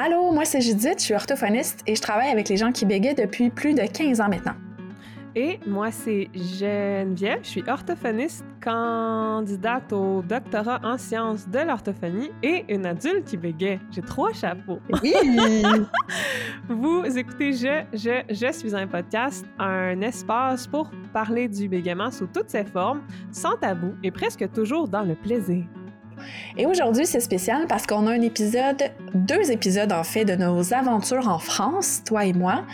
Allô, moi c'est Judith, je suis orthophoniste et je travaille avec les gens qui bégayent depuis plus de 15 ans maintenant. Et moi, c'est Geneviève. Je suis orthophoniste, candidate au doctorat en sciences de l'orthophonie et une adulte qui bégaye. J'ai trois chapeaux. Oui! Vous écoutez Je, Je, Je suis un podcast, un espace pour parler du bégaiement sous toutes ses formes, sans tabou et presque toujours dans le plaisir. Et aujourd'hui, c'est spécial parce qu'on a un épisode, deux épisodes en fait, de nos aventures en France, toi et moi.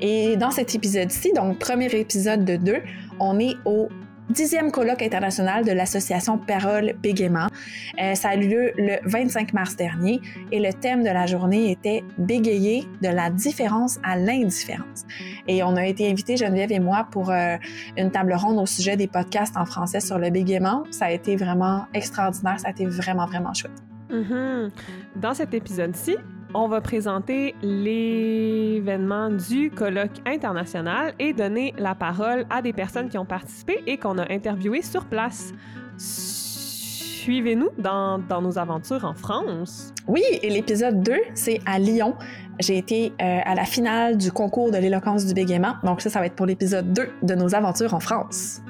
Et dans cet épisode-ci, donc premier épisode de deux, on est au dixième colloque international de l'association Parole Bégaiement. Euh, ça a eu lieu le 25 mars dernier et le thème de la journée était Bégayer de la différence à l'indifférence. Et on a été invités, Geneviève et moi, pour euh, une table ronde au sujet des podcasts en français sur le bégaiement. Ça a été vraiment extraordinaire, ça a été vraiment, vraiment chouette. Mm-hmm. Dans cet épisode-ci, on va présenter l'événement du colloque international et donner la parole à des personnes qui ont participé et qu'on a interviewées sur place. Suivez-nous dans, nos aventures en France. Oui, et l'épisode 2, c'est à Lyon. J'ai été euh, à la finale du concours de l'éloquence du bégaiement. Donc ça, ça va être pour l'épisode 2 de nos aventures en France.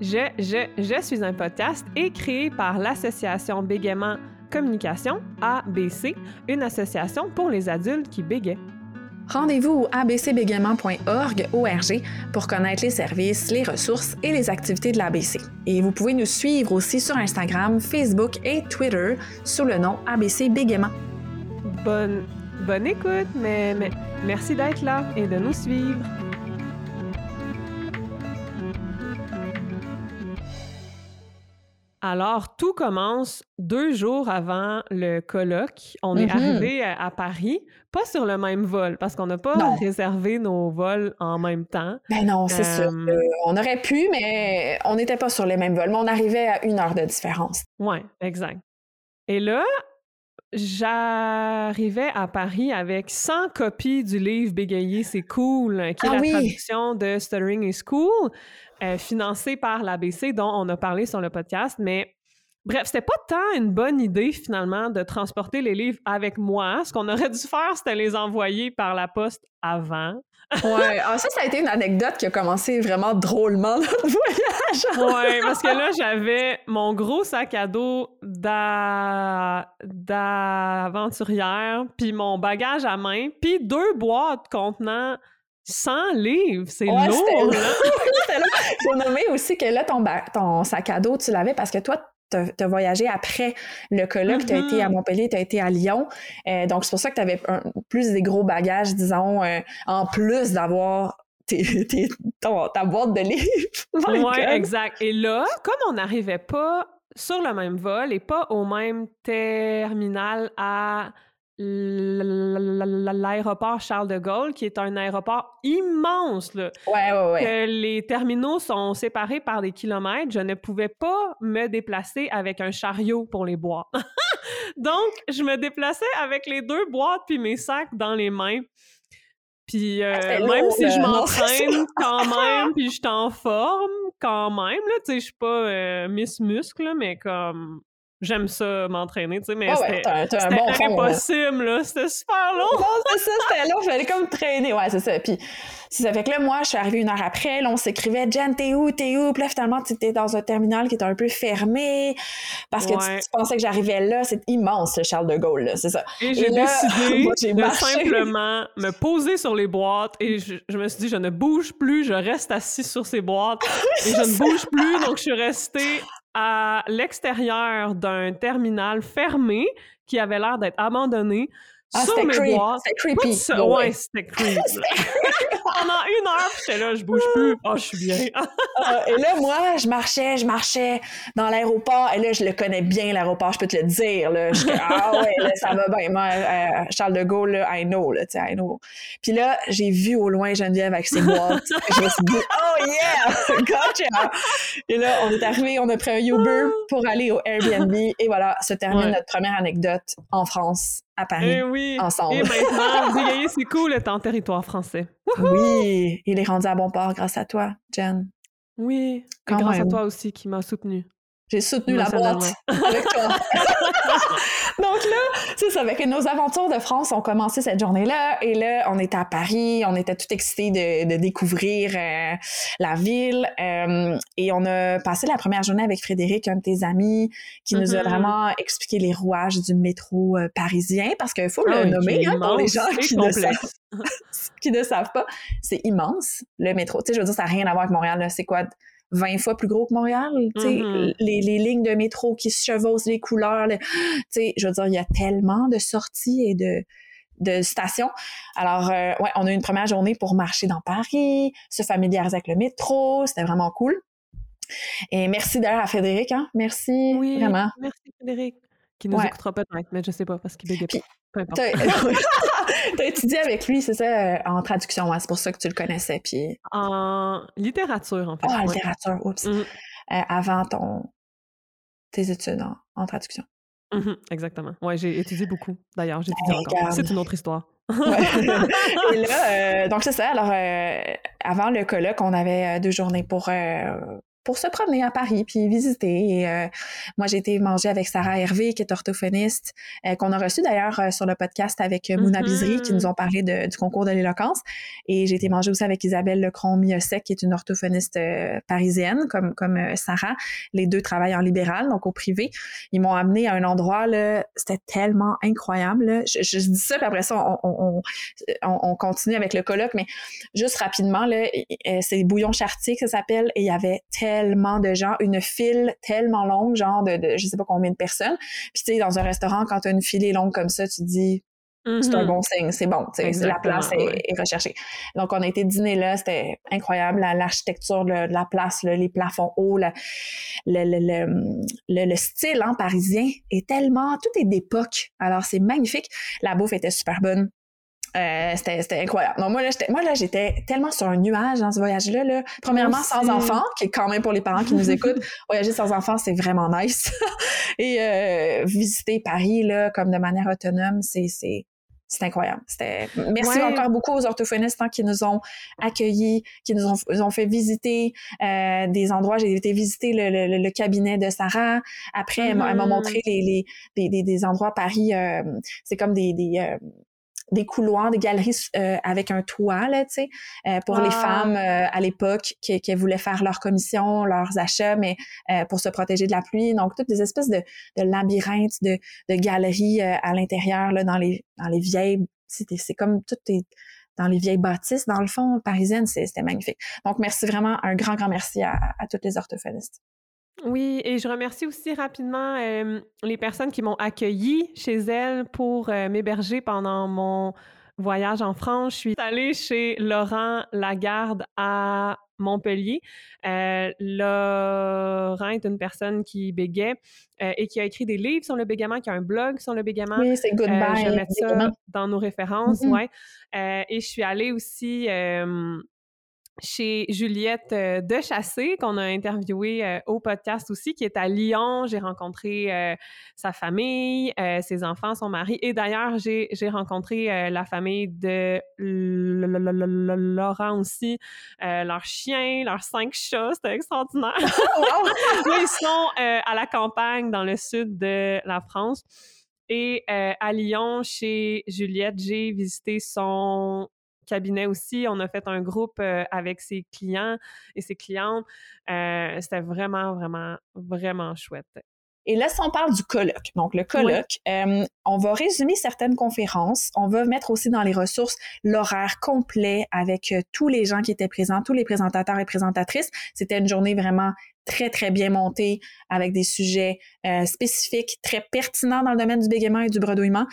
Je, je, je suis un podcast et créé par l'association Bégaiement Communication, ABC, une association pour les adultes qui bégaient. Rendez-vous au abcbégaiement.org pour connaître les services, les ressources et les activités de l'ABC. Et vous pouvez nous suivre aussi sur Instagram, Facebook et Twitter sous le nom ABC Bégaiement. Bonne, bonne écoute, mais merci d'être là et de nous suivre. Alors, tout commence deux jours avant le colloque. On est mm-hmm. arrivé à, Paris, pas sur le même vol, parce qu'on n'a pas réservé nos vols en même temps. Ben non, c'est sûr. Euh, on aurait pu, mais on n'était pas sur les mêmes vols. Mais on arrivait à une heure de différence. Oui, exact. Et là, j'arrivais à Paris avec 100 copies du livre Bégayer, c'est cool, qui est ah la traduction de Stuttering is Cool. Euh, financé par l'ABC dont on a parlé sur le podcast, mais bref, c'était pas tant une bonne idée finalement de transporter les livres avec moi. Ce qu'on aurait dû faire, c'était les envoyer par la poste avant. ouais, ah, ça, ça a été une anecdote qui a commencé vraiment drôlement le voyage. ouais, parce que là, j'avais mon gros sac à dos d'aventurière, puis mon bagage à main, puis deux boîtes contenant 100 livres, c'est lourd! Il faut nommer aussi que là, ton, ton sac à dos, tu l'avais parce que toi, tu as voyagé après le colloque, tu as été à mm-hmm. Montpellier, tu as été à Lyon. Euh, donc, c'est pour ça que tu avais plus des gros bagages, disons, euh, en plus d'avoir ta boîte de livres. oui, exact. Et là, comme on n'arrivait pas sur le même vol et pas au même terminal à l'aéroport Charles de Gaulle, qui est un aéroport immense. Là, ouais, ouais, ouais. Que les terminaux sont séparés par des kilomètres. Je ne pouvais pas me déplacer avec un chariot pour les boîtes. Donc, je me déplaçais avec les deux boîtes puis mes sacs dans les mains. Puis euh, ah, même si je m'entraîne quand même, puis je suis en forme quand même, là, tu sais, je suis pas euh, Miss Muscle, mais comme j'aime ça m'entraîner, tu sais, mais c'était impossible, là. C'était super long. non, c'est ça, c'était long. J'allais comme traîner. Ouais, c'est ça. Puis, ça fait que là, moi, je suis arrivée une heure après. Là, on s'écrivait, Jen, t'es où, t'es où? Puis là, finalement, tu étais dans un terminal qui était un peu fermé parce que tu, pensais que j'arrivais là. C'est immense, le Charles de Gaulle, là. C'est ça. Et j'ai décidé de simplement me poser sur les boîtes et je, je, me suis dit, je ne bouge plus, je reste assis sur ces boîtes et je ne bouge plus. Donc, je suis restée à l'extérieur d'un terminal fermé qui avait l'air d'être abandonné ah, sur mes boîtes. C'était creepy. ouais, c'était creepy. Pendant une heure, j'étais là, je bouge plus. Oh, je suis bien. Ah, et là, moi, je marchais, je marchais dans l'aéroport. Et là, je le connais bien, l'aéroport, je peux te le dire. Là. Je, ah ouais, là, ça va bien. Moi, euh, Charles de Gaulle, là, I know, là, tu sais, I know. Puis là, j'ai vu au loin Geneviève avec ses boîtes. je me suis dit, oh yeah, gotcha! Et là, on est arrivé, on a pris un Uber pour aller au Airbnb. Et voilà, se termine notre première anecdote en France à Paris et eh oui. ensemble. Et maintenant, c'est cool d'être en territoire français. Oui, il est rendu à bon port grâce à toi, Jen. Oui, grâce à toi aussi qui m'a soutenu. J'ai soutenu la boîte avec toi. Donc là, c'est ça. Avec nos aventures de France ont commencé cette journée-là. Et là, on était à Paris. On était tout excités de, découvrir euh, la ville. Euh, et on a passé la première journée avec Frédéric, un de tes amis, qui nous a mm-hmm. vraiment expliqué les rouages du métro euh, parisien. Parce qu'il faut le ah nommer hein, pour les gens qui ne, savent, qui ne savent pas. C'est immense, le métro. Tu sais, je veux dire, ça n'a rien à voir avec Montréal. C'est quoi? 20 fois plus gros que Montréal. Mm-hmm. les, les, lignes de métro qui se chevauchent, les couleurs. sais, je veux dire, il y a tellement de sorties et de, de stations. Alors, euh, ouais, on a eu une première journée pour marcher dans Paris, se familiariser avec le métro. C'était vraiment cool. Et merci d'ailleurs à Frédéric. Hein? Merci oui, vraiment. Merci Frédéric. Qui nous écoutera peut-être, mais je sais pas parce qu'il bégait pas. T'as étudié avec lui, c'est ça, euh, en traduction, c'est pour ça que tu le connaissais. Puis... En littérature, en fait. Ah, en littérature, oups. Mm. Euh, avant ton... tes études en, traduction. Mm-hmm, exactement. Ouais, j'ai étudié beaucoup, d'ailleurs. J'ai étudié encore. C'est une autre histoire. Et là, euh, donc c'est ça. Alors, avant le colloque, on avait deux journées pour pour se promener à Paris puis visiter. Et, euh, moi, j'ai été manger avec Sarah Hervé, qui est orthophoniste, euh, qu'on a reçu d'ailleurs euh, sur le podcast avec Mouna Bizri, qui nous mm-hmm. ont parlé de, du concours de l'éloquence. Et j'ai été manger aussi avec Isabelle Lecron-Miosek, qui est une orthophoniste parisienne, comme, comme Sarah. Les deux travaillent en libéral, donc au privé. Ils m'ont amené à un endroit, là, c'était tellement incroyable. Je, je, dis ça, puis après ça, on, on, on, on, continue avec le colloque, mais juste rapidement, là, c'est Bouillon Chartier que ça s'appelle, et il y avait tellement tellement de gens, une file tellement longue, genre de, de je sais pas combien de personnes. Puis tu sais, dans un restaurant, quand tu as une file longue comme ça, tu te dis c'est un mm-hmm. bon signe, c'est bon, la place est, recherchée. Donc, on a été dîner là, c'était incroyable, l'architecture de, la place, les plafonds hauts, le, le, style hein, parisien est tellement, tout est d'époque. Alors, c'est magnifique. La bouffe était super bonne. Euh, c'était incroyable. Donc moi là, j'étais moi là j'étais tellement sur un nuage dans ce voyage-là. Là. Premièrement, sans enfants, qui est quand même pour les parents qui nous écoutent, voyager sans enfants, c'est vraiment nice. Et euh, visiter Paris là, comme de manière autonome, c'est c'est incroyable. C'était merci encore beaucoup aux orthophonistes hein, qui nous ont accueillis, qui nous ont, fait visiter euh, des endroits. J'ai été visiter le, le, le, cabinet de Sarah. Après, elle m'a mm-hmm. montré les, les des, endroits Paris. Euh, c'est comme des, des euh, des couloirs, des galeries euh, avec un toit, là, tu sais, euh, pour les ah. femmes euh, à l'époque qui, qui, voulaient faire leurs commissions, leurs achats, mais pour se protéger de la pluie. Donc, toutes des espèces de, de labyrinthes, de, de galeries à l'intérieur, là, dans les, dans les vieilles... C'est comme tout est dans les vieilles bâtisses, dans le fond, parisiennes, c'était magnifique. Donc, merci vraiment, un grand, grand merci à, à toutes les orthophonistes. Oui, et je remercie aussi rapidement les personnes qui m'ont accueilli chez elles pour m'héberger pendant mon voyage en France. Je suis allée chez Laurent Lagarde à Montpellier. Laurent est une personne qui bégait et qui a écrit des livres sur le bégaiement, qui a un blog sur le bégaiement. Oui, c'est Goodbye. je vais mettre ça dans nos références, mm-hmm. ouais. et je suis allée aussi chez Juliette euh, Dechassé, qu'on a interviewé euh, au podcast aussi, qui est à Lyon. J'ai rencontré euh, sa famille, ses enfants, son mari. Et d'ailleurs, j'ai rencontré la famille de Laurent aussi, leurs chiens, leurs cinq chats. C'était extraordinaire. ils sont à la campagne dans le sud de la France. Et à Lyon, chez Juliette, j'ai visité son cabinet aussi. On a fait un groupe euh, avec ses clients et ses clientes. Euh, c'était vraiment, vraiment, vraiment chouette. Et là, si on parle du colloque, donc le colloque, euh, on va résumer certaines conférences. On va mettre aussi dans les ressources l'horaire complet avec tous les gens qui étaient présents, tous les présentateurs et présentatrices. C'était une journée vraiment très, très bien montée avec des sujets spécifiques, très pertinents dans le domaine du bégaiement et du bredouillement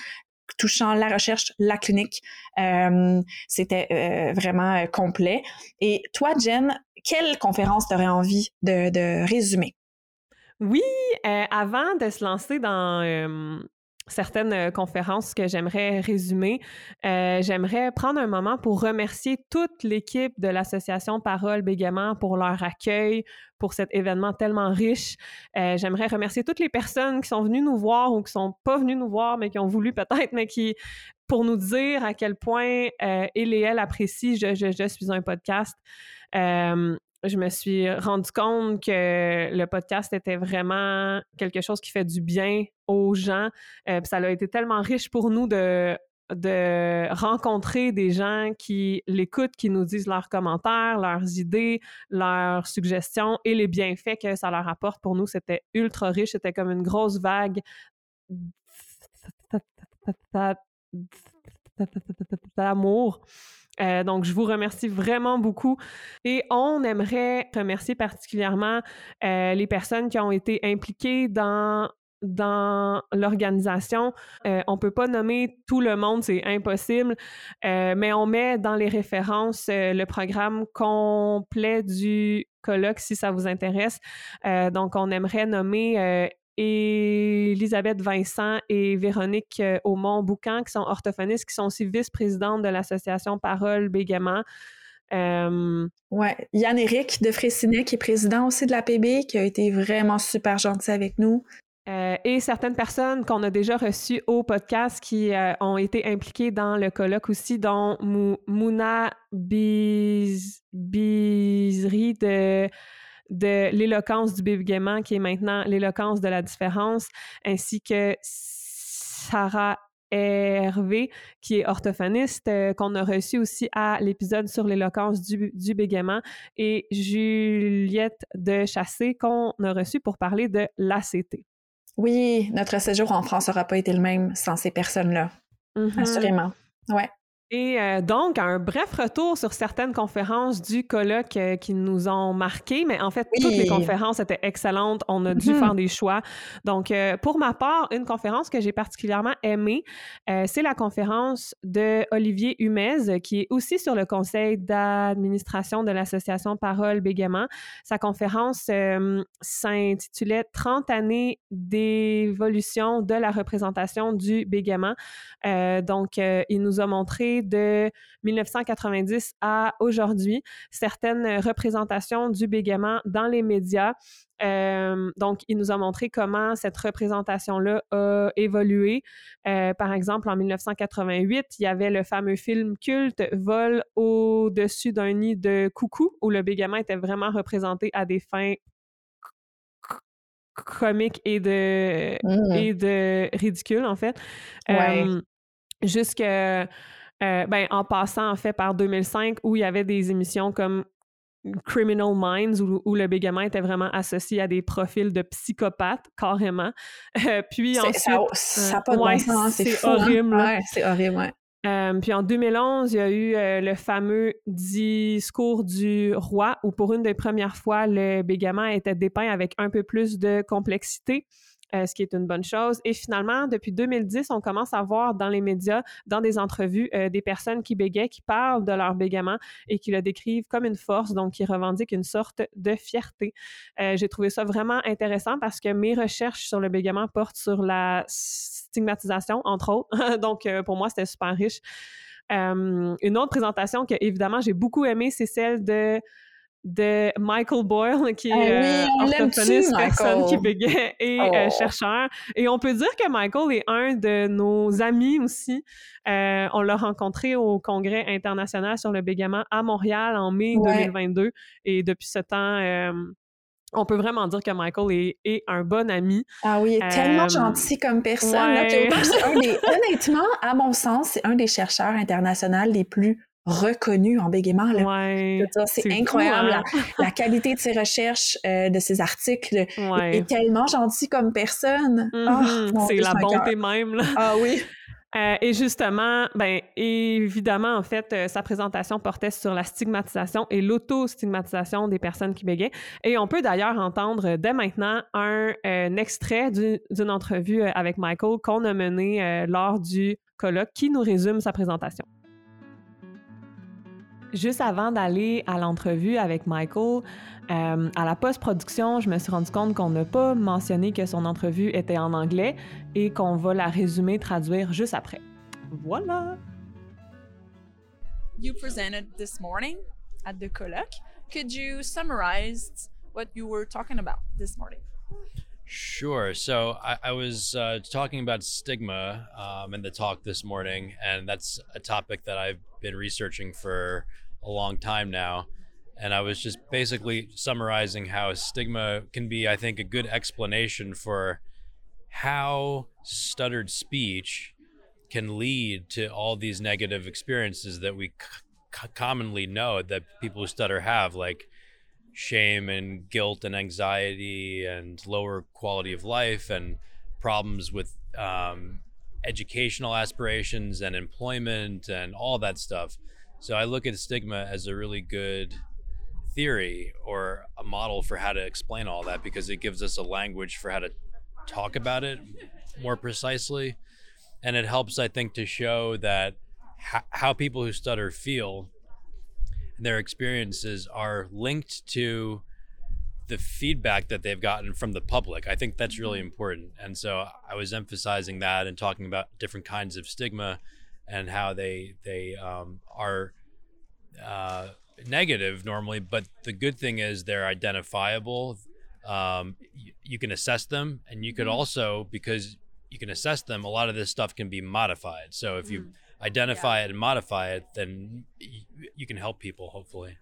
touchant la recherche, la clinique. Euh, c'était euh, vraiment euh, complet. Et toi, Jen, quelle conférence tu aurais envie de, résumer? Oui, avant de se lancer dans certaines euh, conférences que j'aimerais résumer. Euh, j'aimerais prendre un moment pour remercier toute l'équipe de l'association Parole Bégaiement pour leur accueil, pour cet événement tellement riche. Euh, j'aimerais remercier toutes les personnes qui sont venues nous voir ou qui sont pas venues nous voir, mais qui ont voulu peut-être, mais qui pour nous dire à quel point il et elle apprécient je, suis un podcast. Je me suis rendu compte que le podcast était vraiment quelque chose qui fait du bien aux gens. Euh, ça a été tellement riche pour nous de de rencontrer des gens qui l'écoutent, qui nous disent leurs commentaires, leurs idées, leurs suggestions et les bienfaits que ça leur apporte. Pour nous, c'était ultra riche. C'était comme une grosse vague d'amour. Euh, donc, je vous remercie vraiment beaucoup. Et on aimerait remercier particulièrement euh, les personnes qui ont été impliquées dans l'organisation. Euh, on ne peut pas nommer tout le monde, c'est impossible, mais on met dans les références le programme complet du colloque si ça vous intéresse. donc, on aimerait nommer Elisabeth Vincent et Véronique euh, Aumont-Boucan, qui sont orthophonistes, qui sont aussi vice-présidentes de l'association Parole Bégaiement. Euh... Ouais, Yann-Éric de Fraissinet, qui est président aussi de la PB, qui a été vraiment super gentil avec nous. Euh, et certaines personnes qu'on a déjà reçues au podcast qui euh, ont été impliquées dans le colloque aussi, dont Mouna Biz Bizri de de l'éloquence du bégaiement, qui est maintenant l'éloquence de la différence, ainsi que Sarah Hervé, qui est orthophoniste, euh, qu'on a reçu aussi à l'épisode sur l'éloquence du, du, bégaiement, et Juliette de Chassé, qu'on a reçu pour parler de l'ACT. Oui, notre séjour en France n'aura pas été le même sans ces personnes-là. Mm-hmm. Assurément. Ouais. Et euh, donc, un bref retour sur certaines conférences du colloque euh, qui nous ont marqué, mais en fait, toutes les conférences étaient excellentes. On a dû mm-hmm. faire des choix. Donc, euh, pour ma part, une conférence que j'ai particulièrement aimée, c'est la conférence de Olivier Humez, qui est aussi sur le conseil d'administration de l'association Parole Bégaiement. Sa conférence s'intitulait 30 années d'évolution de la représentation du bégaiement. donc, il nous a montré de 1990 à aujourd'hui, certaines représentations du bégaiement dans les médias. Euh, donc, il nous a montré comment cette représentation-là a évolué. Euh, par exemple, en 1988, il y avait le fameux film culte Vol au-dessus d'un nid de coucou, où le bégaiement était vraiment représenté à des fins comiques et de, mmh. et de ridicules, en fait. Ouais. Euh, jusqu'à euh, ben, en passant en fait par 2005 où il y avait des émissions comme Criminal Minds où, le bégaiement était vraiment associé à des profils de psychopathes carrément. Euh, puis ensuite, ça, n'a pas de sens, c'est hein. horrible. c'est horrible. Euh, puis en 2011, il y a eu le fameux discours du roi où pour une des premières fois, le bégaiement était dépeint avec un peu plus de complexité. Euh, ce qui est une bonne chose. Et finalement, depuis 2010, on commence à voir dans les médias, dans des entrevues, euh, des personnes qui bégayent, qui parlent de leur bégaiement et qui le décrivent comme une force, donc qui revendiquent une sorte de fierté. Euh, j'ai trouvé ça vraiment intéressant parce que mes recherches sur le bégaiement portent sur la stigmatisation, entre autres. donc, pour moi, c'était super riche. une autre présentation que, évidemment, j'ai beaucoup aimée, c'est celle de de Michael Boyle, qui est ah oui, euh, orthophoniste, personne qui bégait et euh, chercheur. Et on peut dire que Michael est un de nos amis aussi. Euh, on l'a rencontré au Congrès international sur le bégaiement à Montréal en mai 2022. Et depuis ce temps, on peut vraiment dire que Michael est, un bon ami. Ah oui, il est tellement gentil comme personne. honnêtement, à mon sens, c'est un des chercheurs internationaux les plus reconnu en bégaiement. c'est incroyable. Hein? la, qualité de ses recherches, euh, de ses articles. Il est tellement gentil comme personne. Ah, mm-hmm. c'est la bonté même. Ah oui. Euh, et justement, ben évidemment, en fait, euh, sa présentation portait sur la stigmatisation et l'auto-stigmatisation des personnes qui bégaient. Et on peut d'ailleurs entendre dès maintenant un, un extrait d'une entrevue avec Michael qu'on a menée lors du colloque qui nous résume sa présentation. Juste avant d'aller à l'entrevue avec Michael, euh, à la post-production, je me suis rendu compte qu'on n'a pas mentionné que son entrevue était en anglais et qu'on va la résumer, traduire juste après. Voilà. You presented this morning at the colloque. Could you summarize what you were talking about this morning? Sure. So I, I was uh, talking about stigma um, in the talk this morning, and that's a topic that I've been researching for a long time now. And I was just basically summarizing how stigma can be, I think, a good explanation for how stuttered speech can lead to all these negative experiences that we c- commonly know that people who stutter have, like shame and guilt and anxiety and lower quality of life and problems with um, educational aspirations and employment and all that stuff. So I look at stigma as a really good theory or a model for how to explain all that because it gives us a language for how to talk about it more precisely. And it helps, I think, to show that how people who stutter feel and their experiences are linked to the feedback that they've gotten from the public. I think that's really important. And so I was emphasizing that and talking about different kinds of stigma and how they they um, are uh, negative normally, but the good thing is they're identifiable. Um, you, you can assess them, and you could also because you can assess them. A lot of this stuff can be modified. So if you identify it and modify it, then you, you can help people hopefully.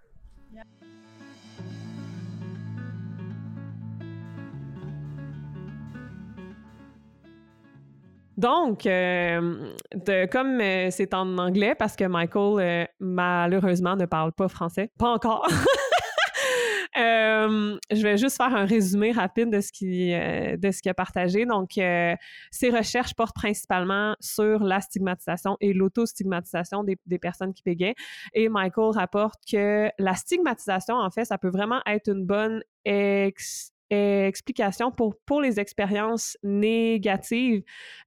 Donc, euh, de- comme euh, c'est en anglais, parce que Michael, euh, malheureusement, ne parle pas français. Pas encore. Euh, je vais juste faire un résumé rapide de ce qu'il euh, qu'il a partagé. Donc, euh, ses recherches portent principalement sur la stigmatisation et l'autostigmatisation des, personnes qui bégayent. Et Michael rapporte que la stigmatisation, en fait, ça peut vraiment être une bonne ex- explication pour, pour les expériences négatives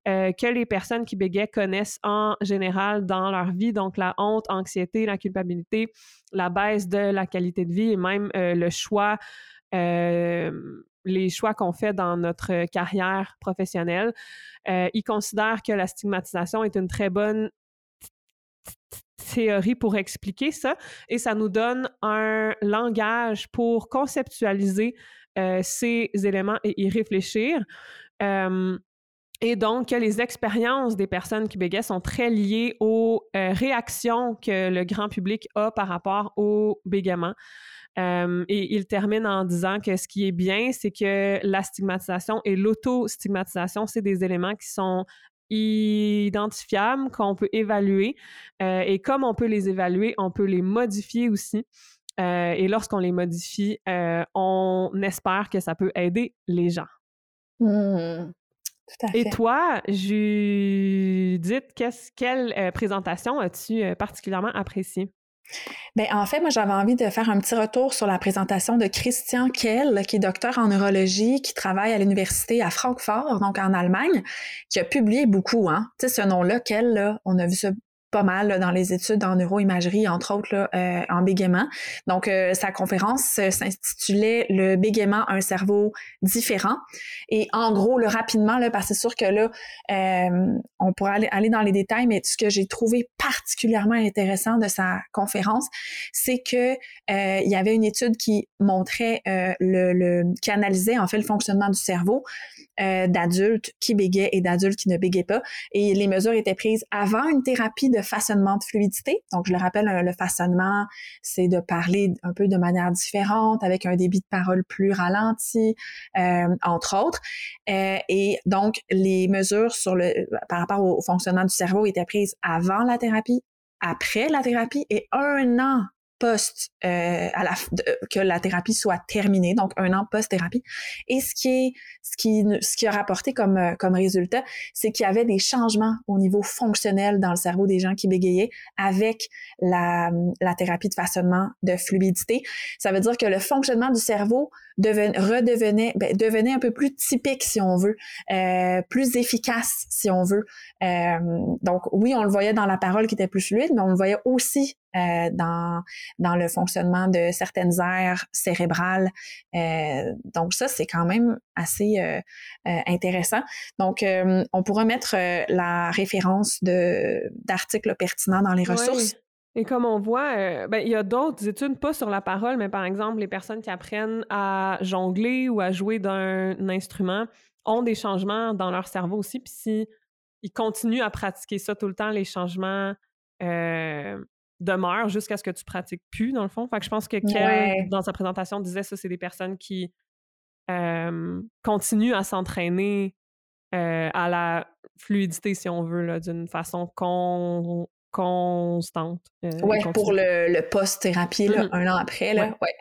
euh, que les personnes qui bégayent connaissent en général dans leur vie, donc la honte, anxiété, la culpabilité, la baisse de la qualité de vie et même euh, le choix, euh, les choix qu'on fait dans notre carrière professionnelle. Euh, ils considèrent que la stigmatisation est une très bonne théorie pour expliquer ça et ça nous donne un langage pour conceptualiser euh, ces éléments et y réfléchir. Et donc, les expériences des personnes qui bégayent sont très liées aux euh, réactions que le grand public a par rapport au bégaiement. Et il termine en disant que ce qui est bien, c'est que la stigmatisation et l'auto-stigmatisation, c'est des éléments qui sont identifiables, qu'on peut évaluer. Euh, et comme on peut les évaluer, on peut les modifier aussi. Euh, et lorsqu'on les modifie, euh, on espère que ça peut aider les gens. Hmm, Tout à fait. Et toi, Judith, qu'est-ce, quelle euh, présentation as-tu particulièrement appréciée? Ben, en fait, moi, j'avais envie de faire un petit retour sur la présentation de Christian Kell, qui est docteur en neurologie, qui travaille à l'université à Francfort, donc en Allemagne, qui a publié beaucoup, hein. Tu sais, ce nom-là, Kell, là, on a vu ça pas mal dans les études en neuroimagerie, entre autres euh, en bégaiement. Donc, euh, sa conférence euh, s'intitulait Le bégaiement, un cerveau différent. Et en gros, là, rapidement, là, parce que c'est sûr que là, on pourrait aller, aller dans les détails, mais ce que j'ai trouvé particulièrement intéressant de sa conférence, c'est que il y avait une étude qui montrait le, le qui analysait en fait le fonctionnement du cerveau d'adultes qui bégaient et d'adultes qui ne bégaient pas. Et les mesures étaient prises avant une thérapie de façonnement de fluidité. Donc, je le rappelle, le façonnement, c'est de parler un peu de manière différente, avec un débit de parole plus ralenti, euh, entre autres. Euh, et donc, les mesures sur le, par rapport au fonctionnement du cerveau étaient prises avant la thérapie, après la thérapie et un an post euh, que la thérapie soit terminée, donc un an post-thérapie. Et ce qui est ce qui ce qui a rapporté comme euh, comme résultat, c'est qu'il y avait des changements au niveau fonctionnel dans le cerveau des gens qui bégayaient avec la la thérapie de façonnement de fluidité. Ça veut dire que le fonctionnement du cerveau deven, redevenait ben, devenait un peu plus typique si on veut, euh, plus efficace si on veut. Euh, donc oui, on le voyait dans la parole qui était plus fluide, mais on le voyait aussi euh, dans dans le fonctionnement de certaines aires cérébrales. Euh, donc ça, c'est quand même assez euh, euh, intéressant. Donc, euh, on pourra mettre la référence de d'articles pertinents dans les ressources. Oui. Et comme on voit, euh, ben, il y a d'autres études, pas sur la parole, mais par exemple, les personnes qui apprennent à jongler ou à jouer d'un instrument ont des changements dans leur cerveau aussi. Puis si ils continuent à pratiquer ça tout le temps, les changements euh, demeure jusqu'à ce que tu pratiques plus, dans le fond. Fait que je pense que Kel, dans sa présentation, disait ça, c'est des personnes qui continuent à s'entraîner à la fluidité, si on veut, d'une façon constante. oui, pour le, post-thérapie, mmh un an après. Là, ouais.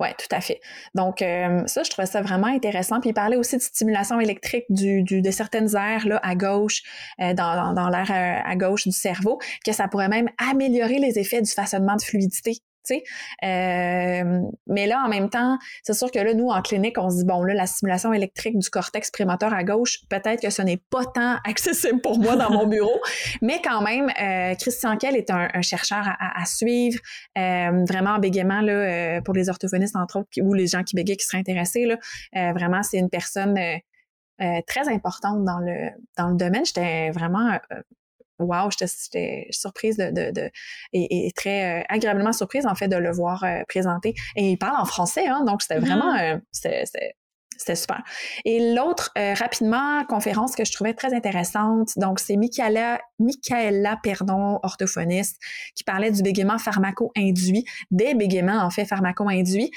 Oui, tout à fait. Donc, euh, ça, je trouvais ça vraiment intéressant. Puis, il parlait aussi de stimulation électrique du, du de certaines aires là, à gauche, euh, dans, dans l'aire euh, à gauche du cerveau, que ça pourrait même améliorer les effets du façonnement de fluidité euh, mais là, en même temps, c'est sûr que là, nous, en clinique, on se dit, bon, là, la stimulation électrique du cortex prémoteur à gauche, peut-être que ce n'est pas tant accessible pour moi dans mon bureau, mais quand même, euh, Christian Kell est un, chercheur à, suivre, euh, vraiment en bégaiement, là, pour les orthophonistes, entre autres, ou les gens qui bégayent, qui seraient intéressés, là, vraiment, c'est une personne très importante dans le, dans le domaine. J'étais vraiment wow, j'étais surprise de, de, et, très euh, agréablement surprise en fait de le voir euh, présenter. Et il parle en français, hein, donc c'était vraiment, mm-hmm. euh, c'était super. Et l'autre, rapidement, conférence que je trouvais très intéressante, donc c'est Michaela, Michaela, pardon, orthophoniste, qui parlait du bégaiement pharmaco-induit, des bégaiements en fait pharmaco-induits.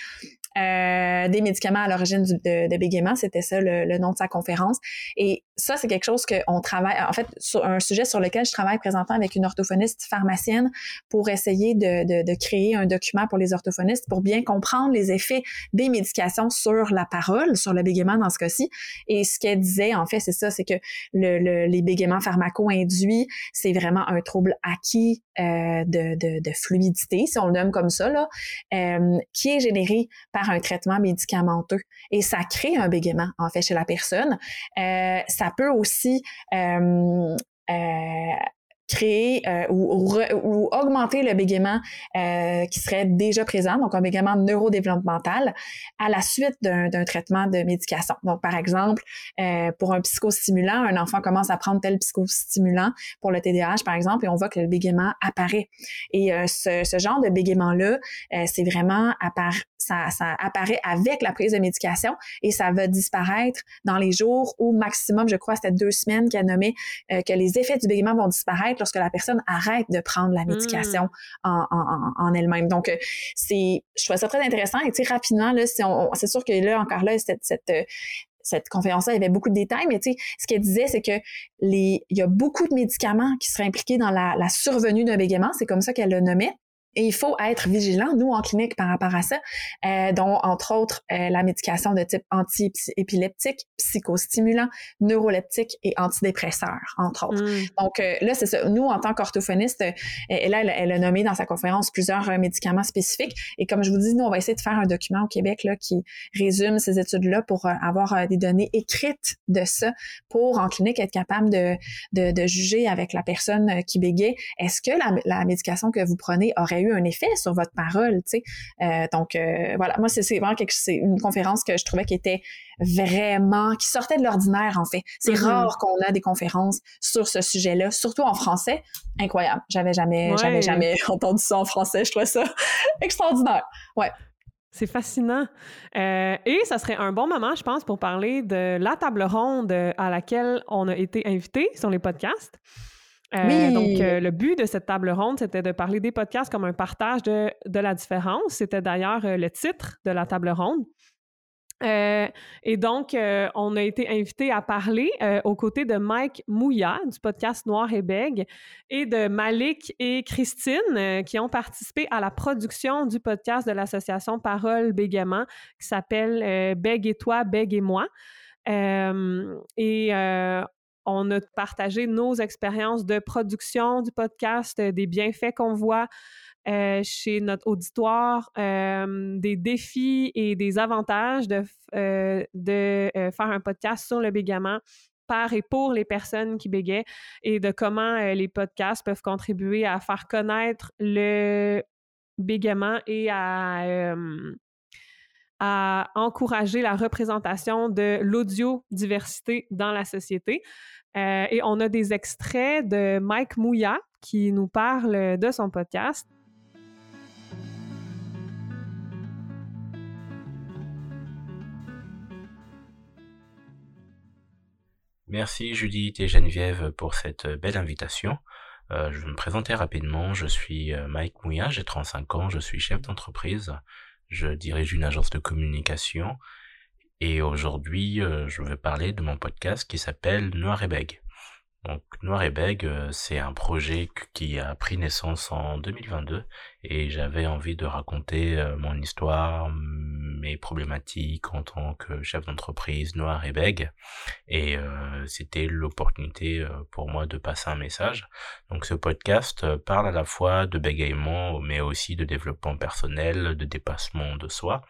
Euh, des médicaments à l'origine de, de. C'était ça le, nom de sa conférence. Et ça, c'est quelque chose qu'on travaille, en fait, sur un sujet sur lequel je travaille présentement avec une orthophoniste pharmacienne pour essayer de, de, de créer un document pour les orthophonistes pour bien comprendre les effets des médications sur la parole, sur le bégaiement dans ce cas-ci. Et ce qu'elle disait, en fait, c'est ça, c'est que le, les bégaiements pharmaco-induits, c'est vraiment un trouble acquis euh, de, de, de, fluidité, si on le nomme comme ça, là, euh, qui est généré par un traitement médicamenteux. Et ça crée un bégaiement, en fait, chez la personne. Euh, ça peut aussi euh, euh, créer euh, ou, augmenter le bégaiement euh, qui serait déjà présent, donc un bégaiement neurodéveloppemental, à la suite d'un traitement de médication. Donc, par exemple, euh, pour un psychostimulant, un enfant commence à prendre tel psychostimulant pour le TDAH, par exemple, et on voit que le bégaiement apparaît. Et ce, ce, genre de bégaiement-là, c'est vraiment ça, ça apparaît avec la prise de médication et ça va disparaître dans les jours ou maximum, je crois, c'était deux semaines qu'elle nommait que les effets du bégaiement vont disparaître lorsque la personne arrête de prendre la médication mmh. en, elle-même. Donc, euh, c'est, je trouve ça très intéressant. Et tu sais, rapidement, là, c'est sûr que là, encore là, cette, cette euh, cette conférence-là, il y avait beaucoup de détails, mais tu sais, ce qu'elle disait, c'est que les, il y a beaucoup de médicaments qui seraient impliqués dans la, la survenue d'un bégaiement. C'est comme ça qu'elle le nommait. Et il faut être vigilant, nous, en clinique, par rapport à ça, euh, dont, entre autres, euh, la médication de type anti-épileptique, psychostimulant, neuroleptique et antidépresseur, entre autres. Mm. Donc, euh, là, c'est ça. Nous, en tant qu'orthophoniste, euh, là, elle, elle, a nommé dans sa conférence plusieurs médicaments spécifiques. Et comme je vous dis, nous, on va essayer de faire un document au Québec là, qui résume ces études-là pour avoir des données écrites de ça pour, en clinique, être capable de, de, de juger avec la personne qui bégait, est-ce que la, la médication que vous prenez aurait eu un effet sur votre parole, tu sais. Euh, donc euh, voilà, moi c'est vraiment quelque, c'est une conférence que je trouvais qui était vraiment qui sortait de l'ordinaire en fait. C'est mm-hmm. rare qu'on a des conférences sur ce sujet-là, surtout en français. Incroyable. J'avais jamais, j'avais jamais entendu ça en français. Je trouvais ça extraordinaire. Ouais. C'est fascinant. Euh, et ça serait un bon moment, je pense, pour parler de la table ronde à laquelle on a été invité sur les podcasts. Euh, donc, euh, le but de cette table ronde, c'était de parler des podcasts comme un partage de, de la différence. C'était d'ailleurs euh, le titre de la table ronde. et donc, on a été invité à parler aux côtés de Mike Mouya du podcast Noir et Bègue et de Malik et Christine qui ont participé à la production du podcast de l'association Parole Bégaiement qui s'appelle Bègue et toi, Bègue et moi. et on a partagé nos expériences de production du podcast, euh, des bienfaits qu'on voit euh, chez notre auditoire, euh, des défis et des avantages de, faire un podcast sur le bégaiement par et pour les personnes qui bégaient et de comment les podcasts peuvent contribuer à faire connaître le bégaiement et à à encourager la représentation de l'audiodiversité dans la société. Euh, et on a des extraits de Mike Mouya qui nous parle de son podcast. Merci Judith et Geneviève pour cette belle invitation. Euh, je vais me présenter rapidement. Je suis euh, Mike Mouya, j'ai 35 ans, je suis chef d'entreprise. Je dirige une agence de communication. Et aujourd'hui, euh, je vais parler de mon podcast qui s'appelle Noir et Bègue. Donc Noir et Bègue, euh, c'est un projet qui a pris naissance en 2022 et j'avais envie de raconter euh, mon histoire, mes problématiques en tant que chef d'entreprise Noir et Bègue et euh, c'était l'opportunité pour moi de passer un message. Donc ce podcast parle à la fois de bégaiement mais aussi de développement personnel, de dépassement de soi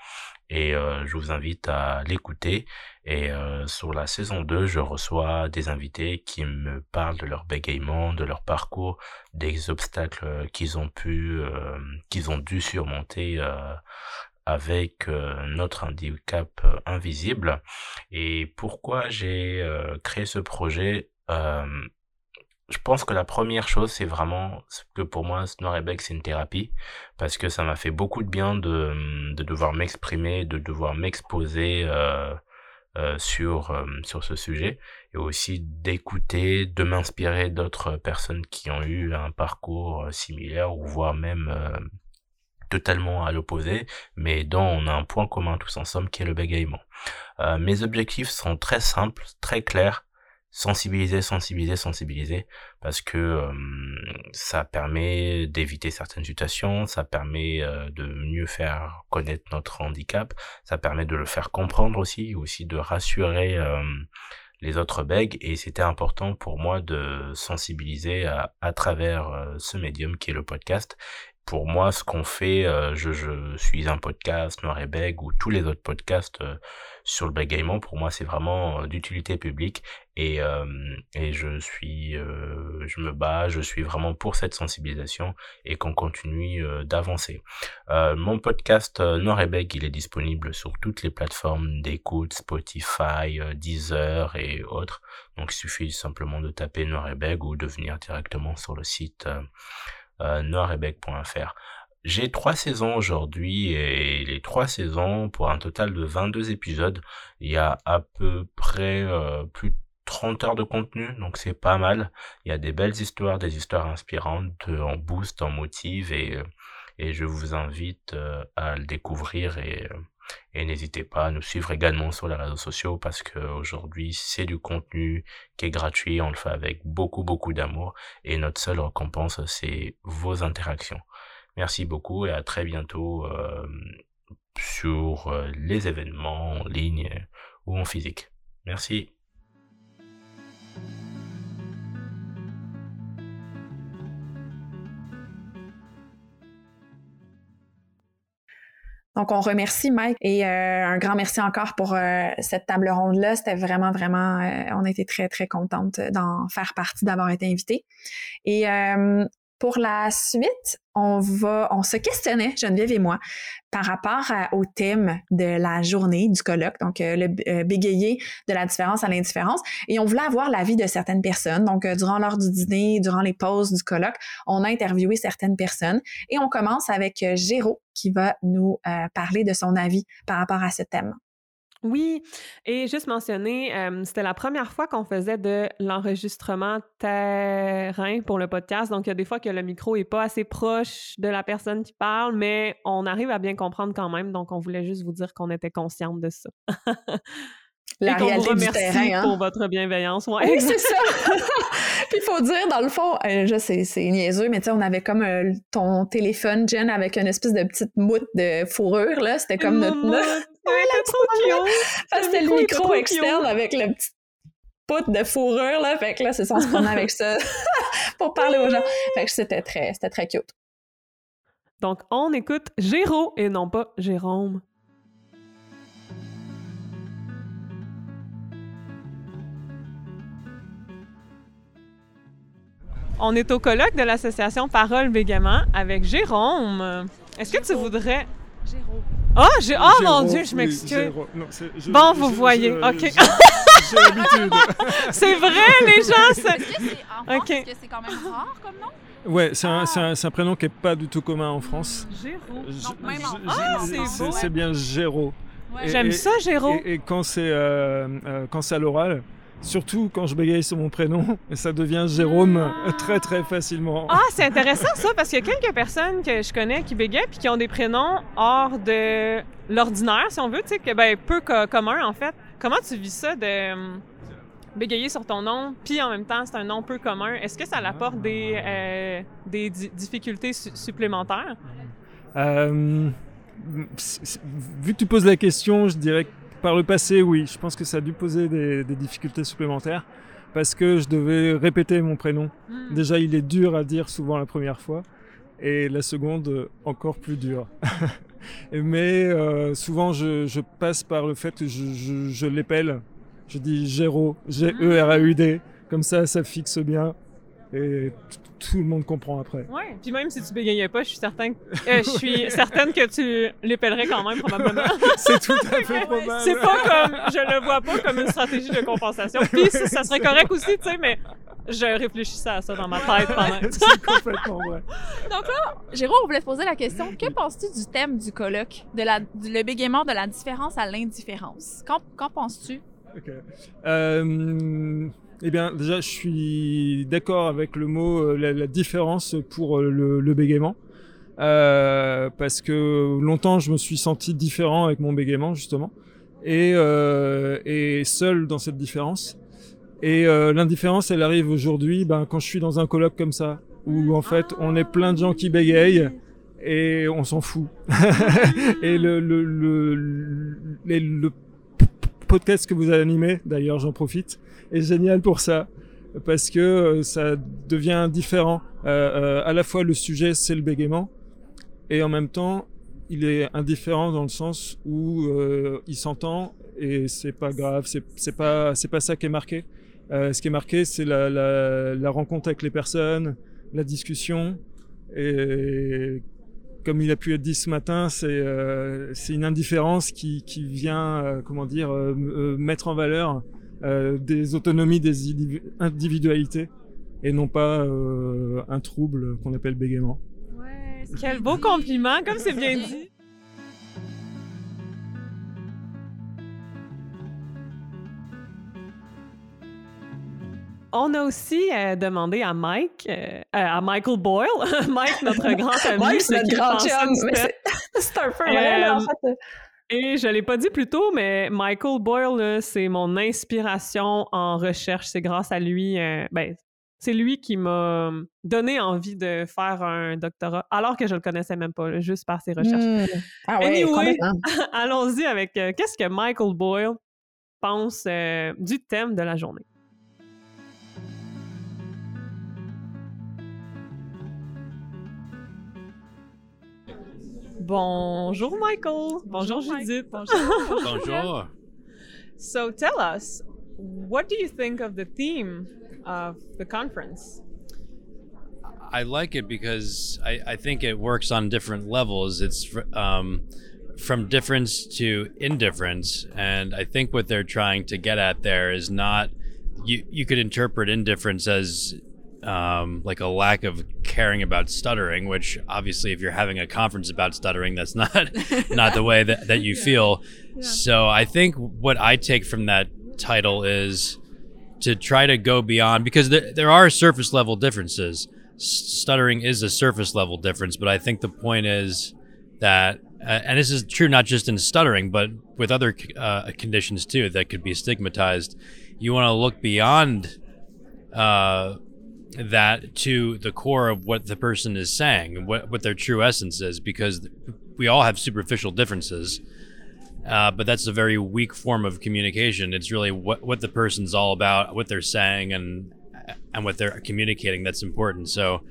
et euh, je vous invite à l'écouter. Et euh, sur la saison 2, je reçois des invités qui me parlent de leur bégaiement, de leur parcours, des obstacles qu'ils ont pu, euh, qu'ils ont dû surmonter avec notre handicap invisible. Et pourquoi j'ai créé ce projet je pense que la première chose, c'est vraiment que pour moi, Noir et c'est une thérapie parce que ça m'a fait beaucoup de bien de, de devoir m'exprimer, de devoir m'exposer euh, euh, sur euh, sur ce sujet et aussi d'écouter, de m'inspirer d'autres personnes qui ont eu un parcours similaire ou voire même totalement à l'opposé, mais dont on a un point commun tous ensemble qui est le bégaiement. mes objectifs sont très simples, très clairs sensibiliser, sensibiliser, sensibiliser, parce que ça permet d'éviter certaines situations, ça permet de mieux faire connaître notre handicap, ça permet de le faire comprendre aussi, aussi de rassurer les autres bègues, et c'était important pour moi de sensibiliser à travers ce médium qui est le podcast, pour moi, ce qu'on fait, je, je, suis un podcast Noir et Bègue ou tous les autres podcasts sur le bégaiement, pour moi, c'est vraiment d'utilité publique et, et je suis, je me bats, je suis vraiment pour cette sensibilisation et qu'on continue d'avancer. mon podcast Noir et Bègue, il est disponible sur toutes les plateformes d'écoute, Spotify, Deezer et autres. Donc, il suffit simplement de taper Noir et Bègue ou de venir directement sur le site euh, J'ai trois saisons aujourd'hui et les trois saisons pour un total de 22 épisodes. Il y a à peu près euh, plus de 30 heures de contenu, donc c'est pas mal. Il y a des belles histoires, des histoires inspirantes, en boost, en motive et, euh, et je vous invite à le découvrir et et n'hésitez pas à nous suivre également sur les réseaux sociaux parce que aujourd'hui c'est du contenu qui est gratuit, on le fait avec beaucoup beaucoup d'amour et notre seule récompense c'est vos interactions. Merci beaucoup et à très bientôt euh, sur euh, les événements en ligne ou en physique. Merci. Donc, on remercie Mike et euh, un grand merci encore pour euh, cette table ronde-là. C'était vraiment, vraiment, euh, on était très, très contente d'en faire partie, d'avoir été invité. Et pour la suite, on va, on se questionnait, Geneviève et moi, par rapport au thème de la journée du colloque, donc euh, le euh, bégayer de la différence à l'indifférence, et on voulait avoir l'avis de certaines personnes. Donc, euh, durant l'heure du dîner, durant les pauses du colloque, on a interviewé certaines personnes, et on commence avec Géraud qui va nous parler de son avis par rapport à ce thème. Oui, et juste mentionner, c'était la première fois qu'on faisait de l'enregistrement terrain pour le podcast. Donc, il y a des fois que le micro est pas assez proche de la personne qui parle, mais on arrive à bien comprendre quand même. Donc, on voulait juste vous dire qu'on était consciente de ça. La et réalité du terrain, hein? pour votre bienveillance. Ouais. Oui, c'est ça. Puis il faut dire, dans le fond, euh, je sais, c'est niaiseux, mais tu sais, on avait comme euh, ton téléphone, Jen, avec une espèce de petite moutte de fourrure, là. C'était comme notre... Oui, trop cute! c'était le micro externe avec le petit poutre de fourrure, là. Fait que là, c'est ça, on se prenait avec ça pour parler aux gens. Fait que c'était très, c'était très cute. Donc, on écoute Géraud et non pas Jérôme. On est au colloque de l'association Parole Bégaiement avec Jérôme. Est-ce que tu voudrais... Jérôme. Ah, j'ai... oh mon Dieu, je m'excuse. bon, vous voyez. OK. J'ai l'habitude. c'est vrai, les gens. Est-ce que c'est okay. que c'est quand même rare comme nom? Ouais, c'est un, un, un, prénom qui n'est pas du tout commun en France. Géraud. Ah, c'est bien Géraud. Ouais. J'aime ça, Géraud. Et, et, quand c'est euh, euh, quand c'est à l'oral, Surtout quand je bégaye sur mon prénom, et ça devient Jérôme euh, très très facilement. Ah, c'est intéressant ça, parce qu'il y a quelques personnes que je connais qui bégayent puis qui ont des prénoms hors de l'ordinaire, si on veut, tu sais, que ben, peu co- commun en fait. Comment tu vis ça de hum, bégayer sur ton nom, puis en même temps, c'est un nom peu commun? Est-ce que ça apporte des, euh, des di- difficultés su- supplémentaires? Euh, c- vu que tu poses la question, je dirais que par le passé, oui. Je pense que ça a dû poser des, des difficultés supplémentaires parce que je devais répéter mon prénom. Hmm. Déjà, il est dur à dire souvent la première fois et la seconde, encore plus dur. Mais euh, souvent, je, je passe par le fait que je, je, je l'épelle. Je dis Géraud, G-E-R-A-U-D. Comme ça, ça fixe bien et tout le monde comprend après. Ouais. Puis même si tu bégayais pas, je suis certain, que- euh, je suis certaine que tu l'épellerais quand même probablement. C'est tout à fait probable. C'est pas comme, je le vois pas comme une stratégie de compensation. Puis ça ça serait correct aussi, tu sais, mais je réfléchissais à ça dans ma tête pendant. C'est complètement vrai. Donc là, Jérôme, on voulait te poser la question que penses-tu du thème du colloque, de la, du- le bégaiement de la différence à l'indifférence? Qu'en, qu'en penses-tu? Ok. Euh, eh bien, déjà, je suis d'accord avec le mot, euh, la, la différence pour euh, le, le bégaiement. Euh, parce que longtemps, je me suis senti différent avec mon bégaiement, justement. Et, euh, et seul dans cette différence. Et euh, l'indifférence, elle arrive aujourd'hui ben, quand je suis dans un colloque comme ça, où en fait, on est plein de gens qui bégayent et on s'en fout. et le, le, le, le, podcast que vous avez d'ailleurs j'en profite, est génial pour ça, parce que euh, ça devient différent. Euh, euh, à la fois le sujet c'est le bégaiement, et en même temps il est indifférent dans le sens où il s'entend et c'est pas grave, c'est pas c'est pas ça qui est marqué. Ce qui est marqué c'est la, la, la rencontre avec les personnes, la discussion et comme il a pu être dit ce matin, c'est euh, une indifférence qui, qui vient, euh, comment dire, euh, euh, mettre en valeur euh, des autonomies, des individu- individualités, et non pas euh, un trouble qu'on appelle bégaiement. Ouais, Quel beau compliment, comme c'est bien dit. On a aussi euh, demandé à Mike, euh, euh, à Michael Boyle, Mike, notre grand ami, ce c'est notre grand chum. c'est- un peu vrai, là, en fait. Et je l'ai pas dit plus tôt, mais Michael Boyle, c'est mon inspiration en recherche. C'est grâce à lui, euh, ben, c'est lui qui m'a donné envie de faire un doctorat, alors que je le connaissais même pas, là, juste par ses recherches. Hmm. Ah ouais, Anyway. Allons-y avec euh, qu'est-ce que Michael Boyle pense euh, du thème de la journée? Bonjour Michael. Bonjour, Mike. Judith. Bonjour. So tell us, what do you think of the theme of the conference? I like it because I, I think it works on different levels. It's um, from difference to indifference, and I think what they're trying to get at there is not you. You could interpret indifference as um, like a lack of caring about stuttering, which obviously, if you're having a conference about stuttering, that's not not the way that, that you feel. So I think what I take from that title is to try to go beyond because there, there are surface level differences. Stuttering is a surface level difference, but I think the point is that, uh, and this is true not just in stuttering, but with other uh, conditions too that could be stigmatized. You want to look beyond uh, that to the core of what the person is saying, what what their true essence is, because we all have superficial differences. Uh, but that's a very weak form of communication. It's really what, what the person's all about, what they're saying, and and what they're communicating that's important. So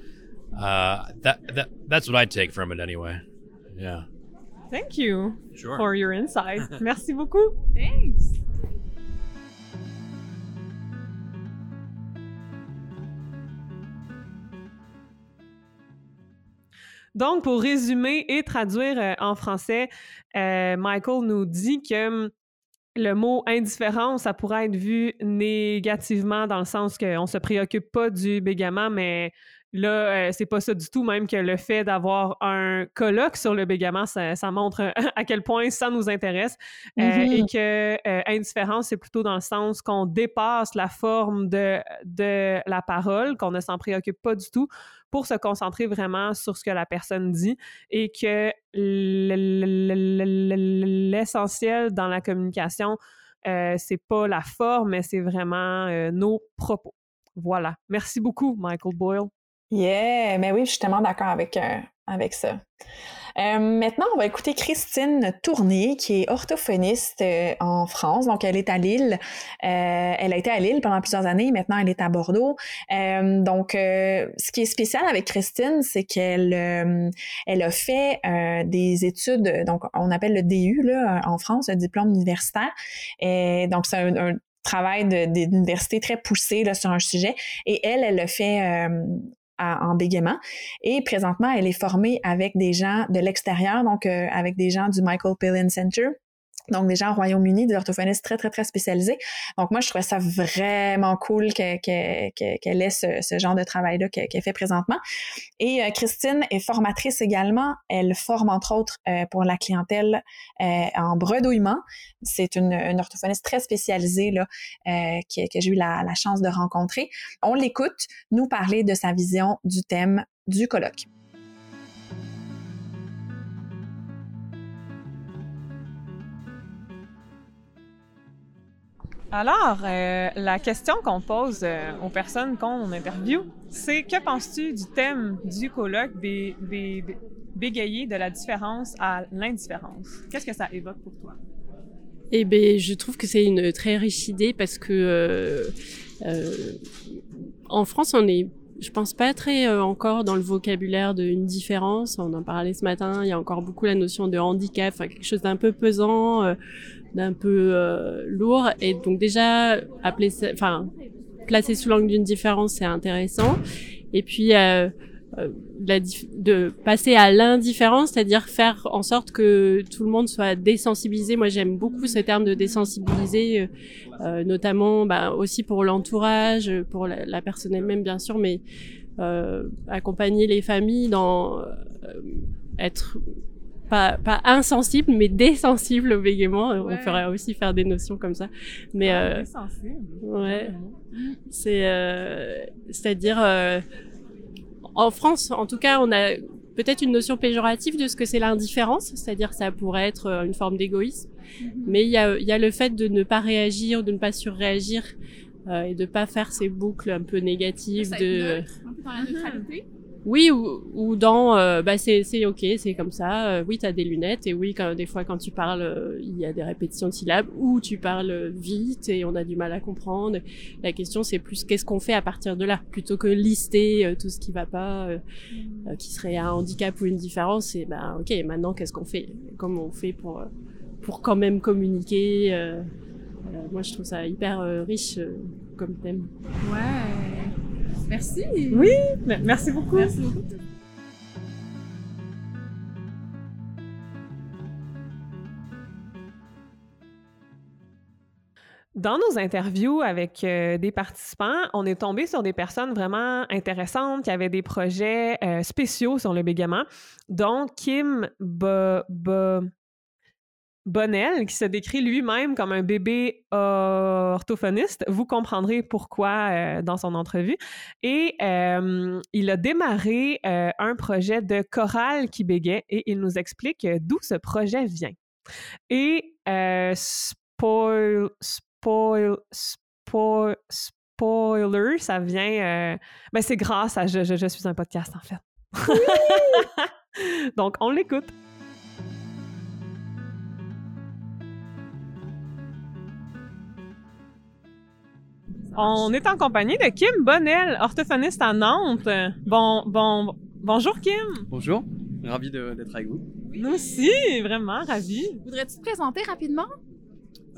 uh, that that that's what I take from it anyway. Yeah. Thank you Sure. for your insight. Merci beaucoup. Thanks. Donc, pour résumer et traduire euh, en français, euh, Michael nous dit que hum, le mot indifférence, ça pourrait être vu négativement dans le sens qu'on ne se préoccupe pas du bégaiement, mais Là, euh, c'est pas ça du tout, même que le fait d'avoir un colloque sur le bégaiement, ça, ça montre à quel point ça nous intéresse. Euh, Mhm. Et que euh, indifférence, c'est plutôt dans le sens qu'on dépasse la forme de, de la parole, qu'on ne s'en préoccupe pas du tout pour se concentrer vraiment sur ce que la personne dit et que l'essentiel dans la communication, euh, c'est pas la forme, mais c'est vraiment euh, nos propos. Voilà. Merci beaucoup, Michael Boyle. Yeah, mais oui, je suis tellement d'accord avec, euh, avec ça. Euh, maintenant, on va écouter Christine Tourné, qui est orthophoniste euh, en France. Donc, elle est à Lille. Euh, elle a été à Lille pendant plusieurs années. Maintenant, elle est à Bordeaux. Donc, ce qui est spécial avec Christine, c'est qu'elle elle a fait des études, donc on appelle le DU là, en France, un diplôme universitaire. Et donc, c'est un, un travail d'université très poussé là, sur un sujet. Et elle, elle le fait euh, à- en bégaiement. Et présentement, elle est formée avec des gens de l'extérieur, donc euh, avec des gens du Michael Palin Center. Donc, des gens au Royaume-Uni, des orthophonistes très, très, très spécialisés. Donc, moi, je trouvais ça vraiment cool que- que- que- qu'elle ait ce, genre de travail-là que- qu'elle fait présentement. Et euh, Christine est formatrice également. Elle forme, entre autres, euh, pour la clientèle euh, en bredouillement. C'est une, orthophoniste très spécialisée là, que, j'ai eu la chance de rencontrer. On l'écoute nous parler de sa vision du thème du colloque. Alors, euh, la question qu'on pose euh, aux personnes qu'on interviewe, c'est que penses-tu du thème du colloque bégayés de la différence à l'indifférence? Qu'est-ce que ça évoque pour toi? Eh ben, je trouve que c'est une très riche idée parce que euh, en France, on est, je pense pas très encore dans le vocabulaire d'une différence. On en parlait ce matin. Il y a encore beaucoup la notion de handicap, quelque chose d'un peu pesant, d'un peu euh, lourd. Et donc déjà appeler, enfin, placer sous l'angle d'une différence, c'est intéressant. Et puis euh, euh, la de passer à l'indifférence, c'est-à-dire faire en sorte que tout le monde soit désensibilisé. Moi, j'aime beaucoup ce terme de désensibiliser, euh, euh, notamment bah, aussi pour l'entourage, pour la, la personne elle-même, bien sûr, mais euh, accompagner les familles dans euh, être pas, pas insensible, mais désensible au bégaiement. Ouais. On ferait aussi faire des notions comme ça. Mais euh, Ah, sensible. ouais. C'est euh, c'est-à-dire euh, en France, en tout cas, on a peut-être une notion péjorative de ce que c'est l'indifférence, c'est-à-dire ça pourrait être euh, une forme d'égoïsme, mais il y a, y a le fait de ne pas réagir, de ne pas surréagir euh, et de pas faire ces boucles un peu négatives Ça de être neutre, un peu dans la neutralité. Oui ou, ou dans euh, bah c'est c'est ok c'est comme ça. Euh, oui t'as des lunettes et oui quand des fois quand tu parles euh, il y a des répétitions de syllabes ou tu parles vite et on a du mal à comprendre. La question c'est plus qu'est-ce qu'on fait à partir de là? Plutôt que lister euh, tout ce qui va pas euh, qui serait un handicap ou une différence et ben ok maintenant qu'est-ce qu'on fait? Comment on fait pour pour quand même communiquer moi je trouve ça hyper riche comme thème. Ouais. Merci. Oui, merci beaucoup. Merci beaucoup. Dans nos interviews avec euh, des participants, on est tombé sur des personnes vraiment intéressantes qui avaient des projets euh, spéciaux sur le bégaiement, dont Kim Bo- Bo- Bonnell, qui se décrit lui-même comme un bébé orthophoniste. Vous comprendrez pourquoi euh, dans son entrevue. Et euh, il a démarré euh, un projet de chorale qui bégait et il nous explique euh, d'où ce projet vient. Et euh, spoil, spoil, spoil, spoiler, ça vient. euh, ben c'est grâce à je, je, je suis un podcast, en fait. Donc, on l'écoute. On est en compagnie de Kim Bonnel, orthophoniste à Nantes. Bon, bon, bonjour Kim. Bonjour, ravi de- d'être avec vous. Nous aussi, vraiment ravis. Voudrais-tu te présenter rapidement?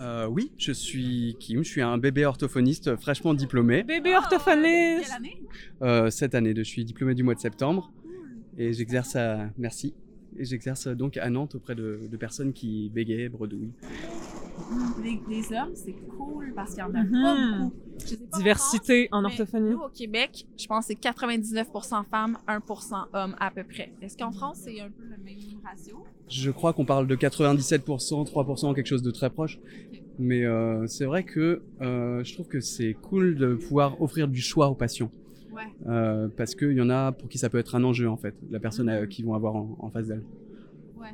Euh, oui, je suis Kim, je suis un bébé orthophoniste fraîchement diplômé. Bébé Quelle orthophoniste. année? Euh, cette année, je suis diplômé du mois de septembre et j'exerce à... Merci. Et j'exerce donc à Nantes auprès de, de personnes qui bégayent, bredouillent. Les, les hommes, c'est cool parce qu'il y en a Mhm. pas beaucoup. Je sais pas Diversité en orthophonie. Nous, au Québec, je pense que c'est 99% femmes, 1% hommes à peu près. Est-ce qu'en France, c'est un peu le même ratio? Je crois qu'on parle de 97%, 3%, quelque chose de très proche. Mais euh, c'est vrai que euh, je trouve que c'est cool de pouvoir offrir du choix aux patients. Ouais. Euh, parce qu'il y en a pour qui ça peut être un enjeu en fait, la personne euh, qu'ils vont avoir en, en face d'elle. Ouais.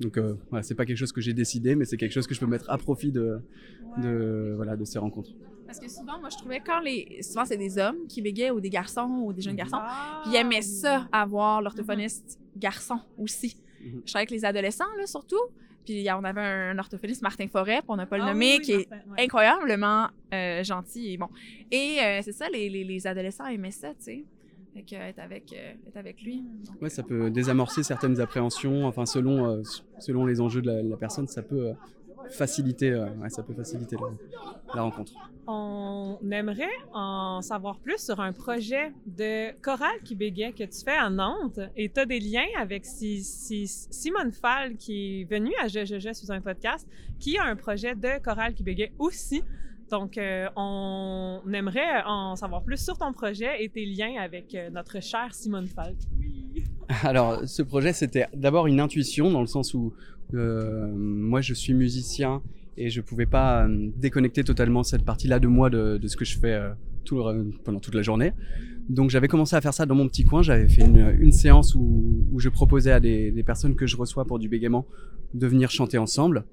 Donc euh, voilà, c'est pas quelque chose que j'ai décidé, mais c'est quelque chose que je peux mettre à profit de, de, voilà, de ces rencontres. Parce que souvent, moi, je trouvais quand les. Souvent, c'est des hommes qui bégaient ou des garçons ou des jeunes garçons. Puis ils aimaient ça, avoir l'orthophoniste garçon aussi. Mhm. Je travaillais avec les adolescents, là, surtout. Puis on avait un orthophoniste, Martin Forêt, pour ne pas le Ah nommer, oui, oui, qui est ouais. incroyablement euh, gentil et bon. Et euh, c'est ça, les, les, les adolescents aimaient ça, tu sais. Fait que, être, avec, euh, être avec lui. Donc, Ouais, ça peut désamorcer certaines appréhensions, enfin selon, euh, selon les enjeux de la, la personne, ça peut euh, faciliter, euh, ouais, ça peut faciliter la, la rencontre. On aimerait en savoir plus sur un projet de chorale qui bégait que tu fais à Nantes. Et tu as des liens avec si, si- Simone Fall, qui est venue à Je, Je, Je sur un podcast, qui a un projet de chorale qui bégait aussi. Donc, euh, on aimerait en savoir plus sur ton projet et tes liens avec euh, notre chère Simone Fall. Alors, ce projet, c'était d'abord une intuition, dans le sens où euh, moi, je suis musicien et je pouvais pas euh, déconnecter totalement cette partie-là de moi de, de ce que je fais euh, tout le- pendant toute la journée. Donc, j'avais commencé à faire ça dans mon petit coin. J'avais fait une, une séance où, où je proposais à des, des personnes que je reçois pour du bégaiement de venir chanter ensemble.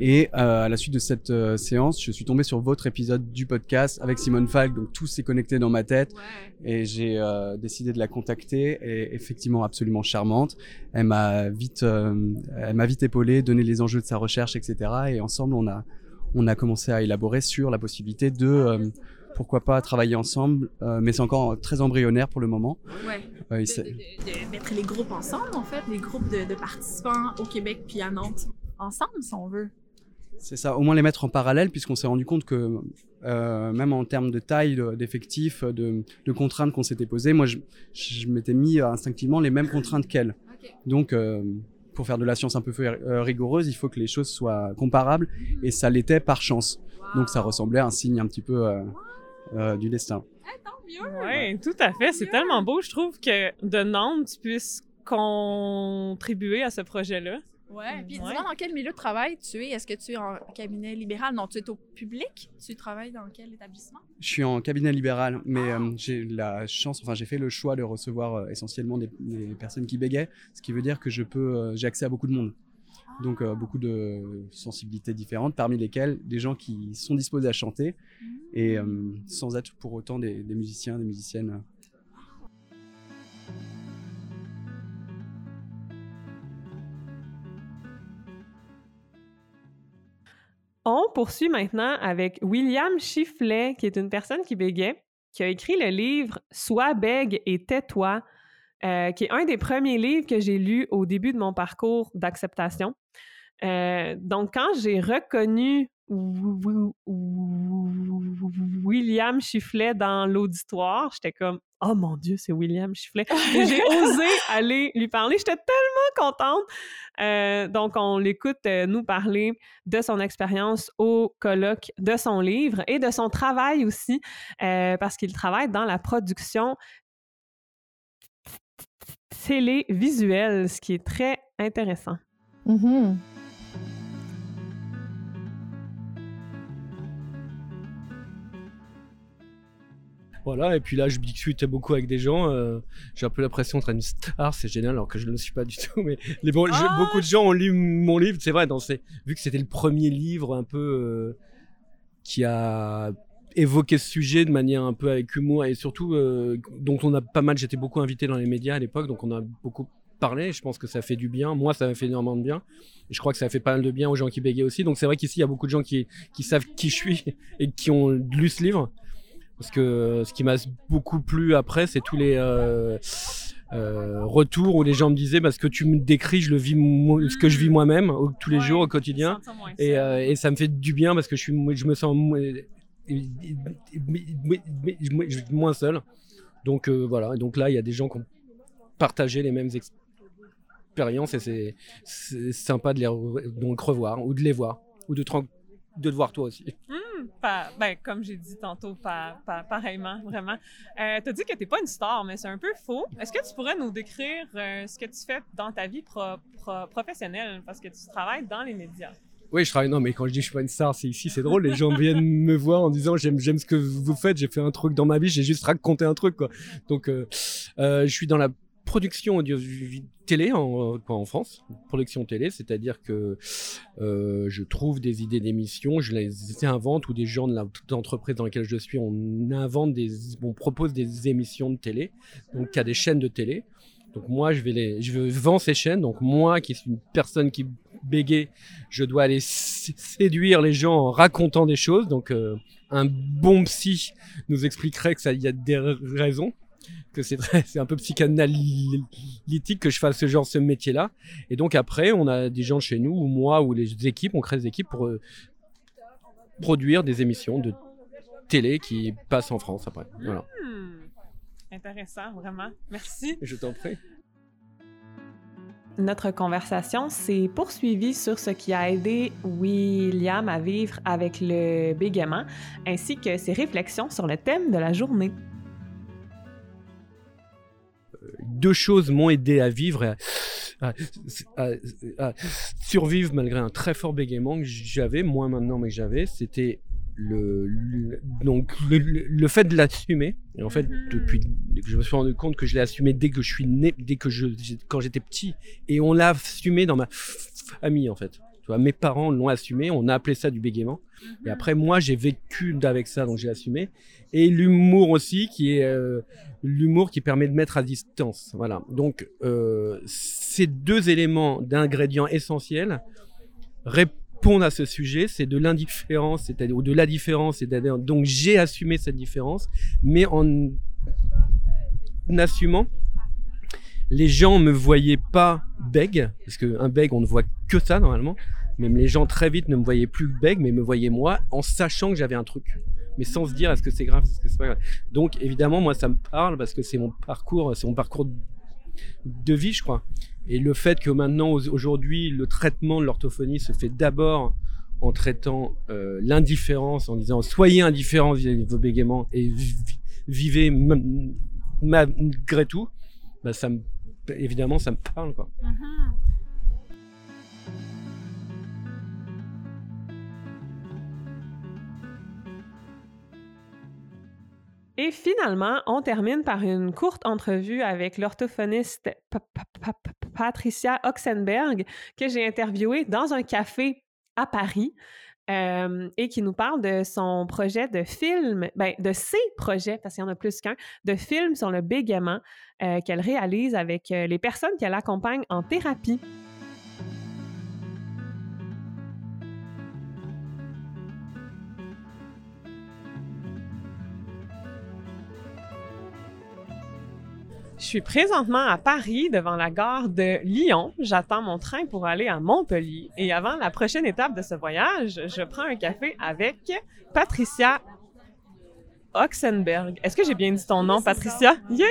Et euh, à la suite de cette euh, séance, je suis tombé sur votre épisode du podcast avec Simone Falk, donc tout s'est connecté dans ma tête et j'ai euh, décidé de la contacter. Et effectivement, absolument charmante. Elle m'a vite, euh, elle m'a vite épaulé, donné les enjeux de sa recherche, etc. Et ensemble, on a, on a commencé à élaborer sur la possibilité de, euh, pourquoi pas, travailler ensemble. euh, mais c'est encore très embryonnaire pour le moment. ouais. Euh, De, de- de- de mettre les groupes ensemble, en fait, les groupes de, de participants au Québec puis à Nantes. Ensemble, si on veut. C'est ça, au moins les mettre en parallèle, puisqu'on s'est rendu compte que euh, même en termes de taille, de- d'effectifs, de, de contraintes qu'on s'était posées, moi je, je m'étais mis euh, instinctivement les mêmes contraintes qu'elle. Donc euh, pour faire de la science un peu rigoureuse, il faut que les choses soient comparables, et ça l'était par chance. Donc ça ressemblait à un signe un petit peu euh, euh, du destin. Tant mieux! Oui, tout à fait. C'est tellement beau. Je trouve que de Nantes, tu puisses contribuer à ce projet-là. Ouais. Puis Ouais. dis-moi dans quel milieu de travail tu es? Est-ce que tu es en cabinet libéral? Non, tu es au public? Tu travailles dans quel établissement? Je suis en cabinet libéral, mais euh, j'ai la chance, enfin j'ai fait le choix de recevoir euh, essentiellement des, des personnes qui bégaient, ce qui veut dire que je peux, euh, j'ai accès à beaucoup de monde. Donc euh, beaucoup de sensibilités différentes, parmi lesquelles des gens qui sont disposés à chanter et euh, sans être pour autant des, des musiciens, des musiciennes. On poursuit maintenant avec William Chifflet, qui est une personne qui bégait, qui a écrit le livre Sois bègue et tais-toi, euh, qui est un des premiers livres que j'ai lu au début de mon parcours d'acceptation. Euh, donc, quand j'ai reconnu William Chifflet dans l'auditoire, j'étais comme Oh mon Dieu, c'est William Chifflet. Et j'ai osé aller lui parler. J'étais tellement contente. Euh, donc, on l'écoute euh, nous parler de son expérience au colloque, de son livre et de son travail aussi, euh, parce qu'il travaille dans la production télévisuelle, ce qui est très intéressant. Mhm. Voilà, et puis là, je discute beaucoup avec des gens. euh, j'ai un peu l'impression d'être une star, c'est génial, alors que je ne le suis pas du tout. Mais les, bon, je- Ah beaucoup de gens ont lu mon livre, c'est vrai, dans ces, vu que c'était le premier livre un peu euh, qui a évoqué ce sujet de manière un peu avec humour et surtout euh, dont on a pas mal, j'étais beaucoup invité dans les médias à l'époque, donc on a beaucoup parlé. Je pense que ça fait du bien. Moi, ça m'a fait énormément de bien. Et je crois que ça fait pas mal de bien aux gens qui bégaient aussi. Donc c'est vrai qu'ici, il y a beaucoup de gens qui, qui savent qui je suis et qui ont lu ce livre. Parce que euh, ce qui m'a beaucoup plu après, c'est tous les euh, euh, retours où les gens me disaient parce que tu me décris, je le vis, ce que je vis moi-même tous les Ouais, jours au quotidien. Et, euh, ça me fait du bien parce que je, suis, je me sens mo- moins seul. Donc voilà, donc là, il y a des gens qui ont partagé les mêmes expériences et c'est sympa de les re- donc revoir ou de les voir ou de te rendre de te voir toi aussi. Hum, ben, comme j'ai dit tantôt, pa- pa- pareillement, vraiment. Euh, tu as dit que tu n'es pas une star, mais c'est un peu faux. Est-ce que tu pourrais nous décrire euh, ce que tu fais dans ta vie pro- professionnelle? Parce que tu travailles dans les médias. Oui, je travaille. Non, mais quand je dis que je suis pas une star, c'est ici, c'est drôle. Les gens viennent me voir en disant j'aime, j'aime ce que vous faites. J'ai fait un truc dans ma vie. J'ai juste raconté un truc, quoi. Donc, euh, euh, je suis dans la production télé en, en France, production télé, c'est-à-dire que euh, je trouve des idées d'émissions, je les invente ou des gens de l'entreprise dans laquelle je suis, on invente des, on propose des émissions de télé, donc il des chaînes de télé. Donc moi, je vais les, je vends ces chaînes. Donc moi, qui suis une personne qui bégaye, je dois aller séduire les gens en racontant des choses. Donc euh, un bon psy nous expliquerait que ça, y a des raisons, que c'est un peu psychanalytique que je fasse ce genre ce métier-là. Et donc après, on a des gens chez nous, ou moi, ou les équipes, on crée des équipes pour euh, produire des émissions de télé qui passent en France après. Voilà. Hmm. Intéressant, vraiment. Merci. Je t'en prie. Notre conversation s'est poursuivie sur ce qui a aidé William à vivre avec le bégaiement, ainsi que ses réflexions sur le thème de la journée. Deux choses m'ont aidé à vivre, et à, à- à- à survivre malgré un très fort bégaiement que j'avais, moins maintenant mais que j'avais, c'était le, le- donc le, fait de l'assumer. Et en fait, depuis que je me suis rendu compte que je l'ai assumé dès que je suis né, dès que je, quand j'étais petit, et on l'a assumé dans ma famille en fait. Tu vois, mes parents l'ont assumé, on a appelé ça du bégaiement. Et après, moi, j'ai vécu avec ça, donc j'ai assumé. Et l'humour aussi, qui est euh, l'humour qui permet de mettre à distance. Voilà. Donc, euh, ces deux éléments d'ingrédients essentiels répondent à ce sujet. C'est de l'indifférence, c'est-à-dire ou de la différence, c'est-à-dire donc j'ai assumé cette différence, mais en assumant les gens me voyaient pas bègue, parce qu'un bègue, on ne voit que ça normalement. Même les gens très vite ne me voyaient plus bègue, mais me voyaient moi en sachant que j'avais un truc. Mais sans se dire est-ce que c'est grave, est-ce que c'est pas grave. Donc évidemment, moi ça me parle parce que c'est mon parcours, c'est mon parcours de vie, je crois. Et le fait que maintenant, au- aujourd'hui, le traitement de l'orthophonie se fait d'abord en traitant euh, l'indifférence, en disant soyez indifférents vis-à-vis de vos bégaiements et vi- vivez malgré tout, bah, ça me, évidemment, ça me parle. Quoi. Et finalement, on termine par une courte entrevue avec l'orthophoniste Pa- Pa- Pa- Pa- Patricia Oxenberg que j'ai interviewée dans un café à Paris et qui nous parle de son projet de film, ben, de ses projets, parce qu'il y en a plus qu'un, de film sur le bégaiement euh, qu'elle réalise avec euh, les personnes qu'elle accompagne en thérapie. Je suis présentement à Paris, devant la gare de Lyon. J'attends mon train pour aller à Montpellier. Et avant la prochaine étape de ce voyage, je prends un café avec Patricia Oxenberg. Est-ce que j'ai bien dit ton nom, Patricia? Yeah!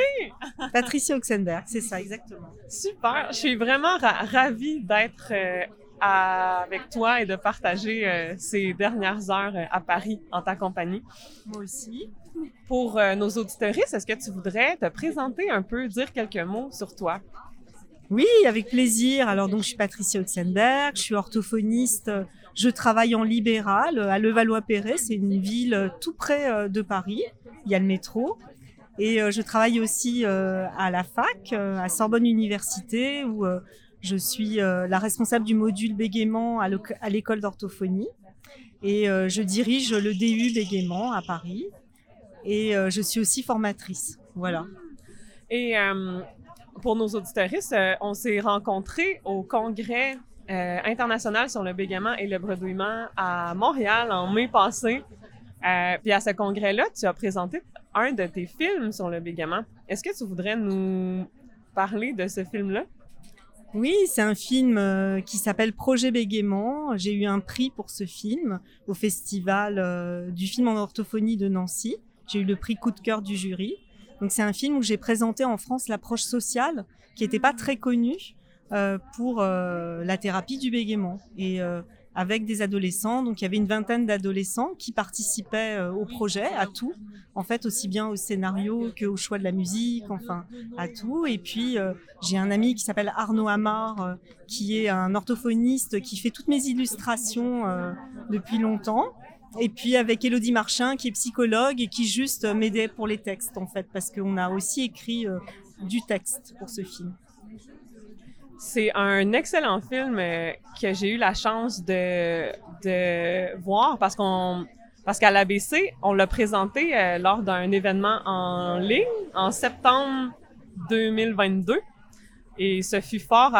Patricia Oxenberg, c'est ça, exactement. Super! Je suis vraiment ra- ravie d'être euh, avec toi et de partager euh, ces dernières heures euh, à Paris en ta compagnie. Moi aussi. Pour euh, nos auditeuristes, est-ce que tu voudrais te présenter un peu, dire quelques mots sur toi? Oui, avec plaisir. Alors donc je suis Patricia Oxenberg, je suis orthophoniste. Je travaille en libéral à Levallois-Perret, c'est une ville tout près de Paris. Il y a le métro. Et je travaille aussi à la fac, à Sorbonne Université, où je suis euh, la responsable du module bégaiement à l'école d'orthophonie. Et euh, je dirige le DU bégaiement à Paris. Et euh, je suis aussi formatrice. Voilà. Et pour nos auditeuristes, euh, on s'est rencontrés au congrès international sur le bégaiement et le bredouillement à Montréal en mai passé. Puis à ce congrès-là, tu as présenté un de tes films sur le bégaiement. Est-ce que tu voudrais nous parler de ce film-là? Oui, c'est un film euh, qui s'appelle Projet Bégaiement. J'ai eu un prix pour ce film au festival euh, du film en orthophonie de Nancy. J'ai eu le prix coup de cœur du jury. Donc c'est un film où j'ai présenté en France l'approche sociale qui n'était pas très connue euh, pour la thérapie du bégaiement. Avec des adolescents. Donc il y avait une vingtaine d'adolescents qui participaient euh, au projet, à tout, en fait aussi bien au scénario qu'au choix de la musique, enfin à tout. Et puis euh, j'ai un ami qui s'appelle Arnaud Amar, euh, qui est un orthophoniste qui fait toutes mes illustrations depuis longtemps. Et puis avec Elodie Marchin, qui est psychologue et qui juste m'aidait pour les textes, en fait, parce qu'on a aussi écrit du texte pour ce film. C'est un excellent film euh, que j'ai eu la chance de, de voir parce qu'on parce qu'à l'ABC, on l'a présenté euh, lors d'un événement en ligne en septembre 2022 et ce fut fort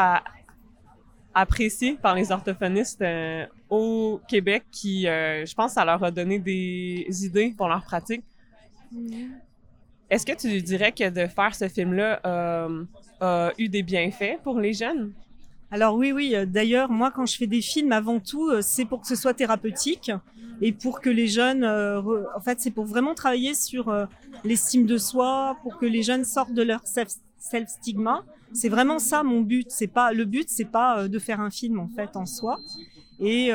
apprécié par les orthophonistes euh, au Québec qui, je pense, ça leur a donné des idées pour leur pratique. Mm-hmm. Est-ce que tu dirais que de faire ce film-là eu des bienfaits pour les jeunes? Alors oui, oui. Euh, d'ailleurs, moi, quand je fais des films, avant tout, euh, c'est pour que ce soit thérapeutique et pour que les jeunes, en fait, c'est pour vraiment travailler sur l'estime de soi, pour que les jeunes sortent de leur self-stigma. C'est vraiment ça mon but. C'est pas le but, c'est pas de faire un film en fait en soi. Et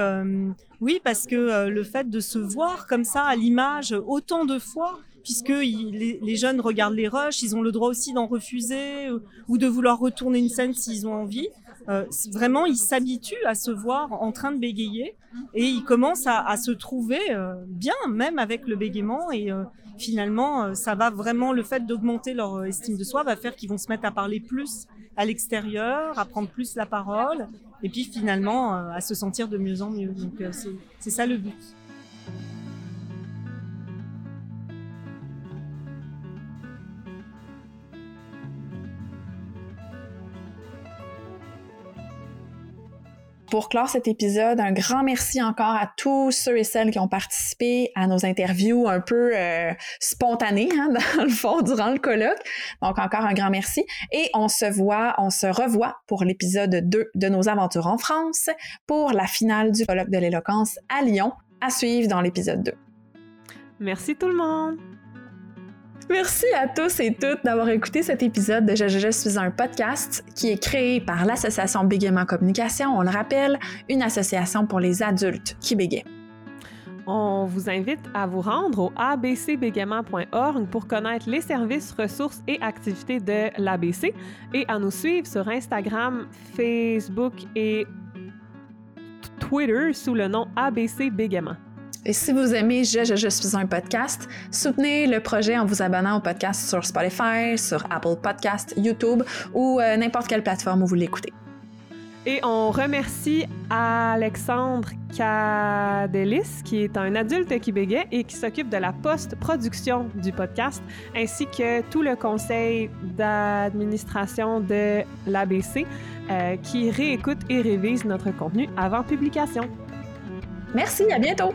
oui, parce que le fait de se voir comme ça à l'image autant de fois, puisque les, jeunes regardent les rushs, ils ont le droit aussi d'en refuser euh, ou de vouloir retourner une scène s'ils ont envie. Euh, vraiment, ils s'habituent à se voir en train de bégayer et ils commencent à, se trouver euh, bien, même avec le bégaiement. Et finalement, ça va vraiment, le fait d'augmenter leur estime de soi va faire qu'ils vont se mettre à parler plus à l'extérieur, à prendre plus la parole et puis finalement à se sentir de mieux en mieux. Donc c'est ça le but. Pour clore cet épisode, un grand merci encore à tous ceux et celles qui ont participé à nos interviews un peu euh, spontanées, hein, dans le fond, durant le colloque. Donc encore un grand merci. Et on se voit, on se revoit pour l'épisode 2 de nos aventures en France pour la finale du colloque de l'éloquence à Lyon, à suivre dans l'épisode 2. Merci tout le monde! Merci à tous et toutes d'avoir écouté cet épisode de Je, je, suis un podcast qui est créé par l'association Bégaiement Communication. On le rappelle, une association pour les adultes qui bégayent. On vous invite à vous rendre au abcbégaiement.org pour connaître les services, ressources et activités de l'ABC et à nous suivre sur Instagram, Facebook et Twitter sous le nom ABC Bégaiement. Et si vous aimez Je, je, je suis un podcast, soutenez le projet en vous abonnant au podcast sur Spotify, sur Apple Podcast, YouTube ou euh, n'importe quelle plateforme où vous l'écoutez. Et on remercie Alexandre Cadelis, qui est un adulte québécois et qui s'occupe de la post-production du podcast, ainsi que tout le conseil d'administration de l'ABC, euh, qui réécoute et révise notre contenu avant publication. Merci, à bientôt!